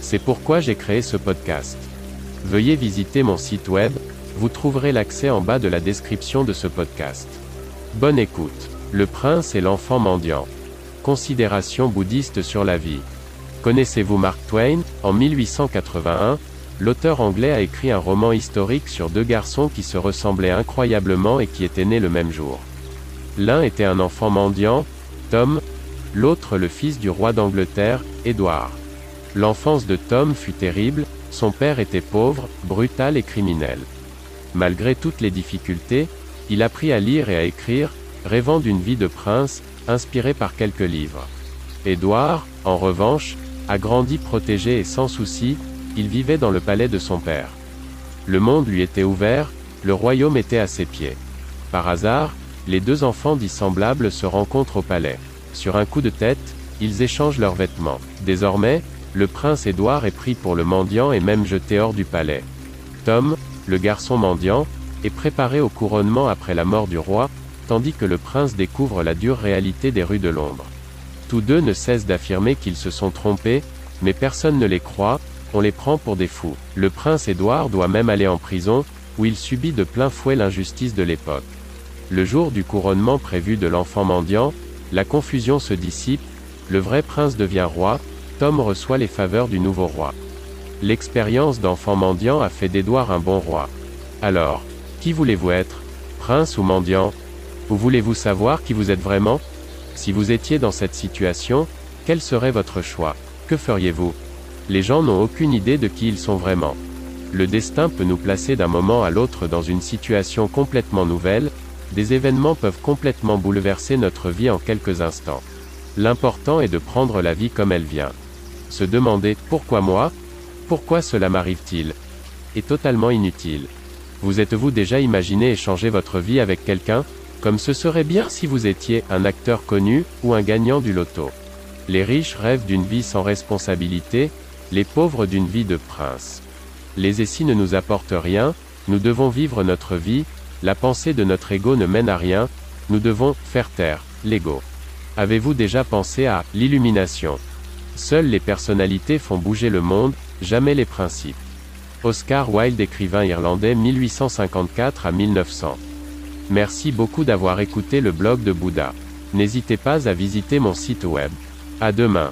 C'est pourquoi j'ai créé ce podcast. Veuillez visiter mon site web, vous trouverez l'accès en bas de la description de ce podcast. Bonne écoute. Le prince et l'enfant mendiant. Considération bouddhiste sur la vie. Connaissez-vous Mark Twain? En 1881, l'auteur anglais a écrit un roman historique sur deux garçons qui se ressemblaient incroyablement et qui étaient nés le même jour. L'un était un enfant mendiant, Tom, l'autre le fils du roi d'Angleterre, Édouard. L'enfance de Tom fut terrible, son père était pauvre, brutal et criminel. Malgré toutes les difficultés, il apprit à lire et à écrire, rêvant d'une vie de prince, inspiré par quelques livres. Édouard, en revanche, a grandi protégé et sans souci, il vivait dans le palais de son père. Le monde lui était ouvert, le royaume était à ses pieds. Par hasard, les deux enfants dissemblables se rencontrent au palais. Sur un coup de tête, ils échangent leurs vêtements. Désormais, le prince Édouard est pris pour le mendiant et même jeté hors du palais. Tom, le garçon mendiant, est préparé au couronnement après la mort du roi, tandis que le prince découvre la dure réalité des rues de Londres. Tous deux ne cessent d'affirmer qu'ils se sont trompés, mais personne ne les croit, on les prend pour des fous. Le prince Édouard doit même aller en prison, où il subit de plein fouet l'injustice de l'époque. Le jour du couronnement prévu de l'enfant mendiant, la confusion se dissipe, le vrai prince devient roi, Tom reçoit les faveurs du nouveau roi. L'expérience d'enfant mendiant a fait d'Édouard un bon roi. Alors, qui voulez-vous être? Prince ou mendiant? Ou voulez-vous savoir qui vous êtes vraiment? Si vous étiez dans cette situation, quel serait votre choix? Que feriez-vous? Les gens n'ont aucune idée de qui ils sont vraiment. Le destin peut nous placer d'un moment à l'autre dans une situation complètement nouvelle, des événements peuvent complètement bouleverser notre vie en quelques instants. L'important est de prendre la vie comme elle vient. Se demander pourquoi moi? Pourquoi cela m'arrive-t-il? Est totalement inutile. Vous êtes-vous déjà imaginé échanger votre vie avec quelqu'un comme ce serait bien si vous étiez un acteur connu ou un gagnant du loto? Les riches rêvent d'une vie sans responsabilité, les pauvres d'une vie de prince. Les essais ne nous apportent rien, nous devons vivre notre vie, la pensée de notre ego ne mène à rien, nous devons faire taire l'ego. Avez-vous déjà pensé à l'illumination? Seules les personnalités font bouger le monde, jamais les principes. Oscar Wilde écrivain irlandais 1854 à 1900. Merci beaucoup d'avoir écouté le blog de Bouddha. N'hésitez pas à visiter mon site web. À demain.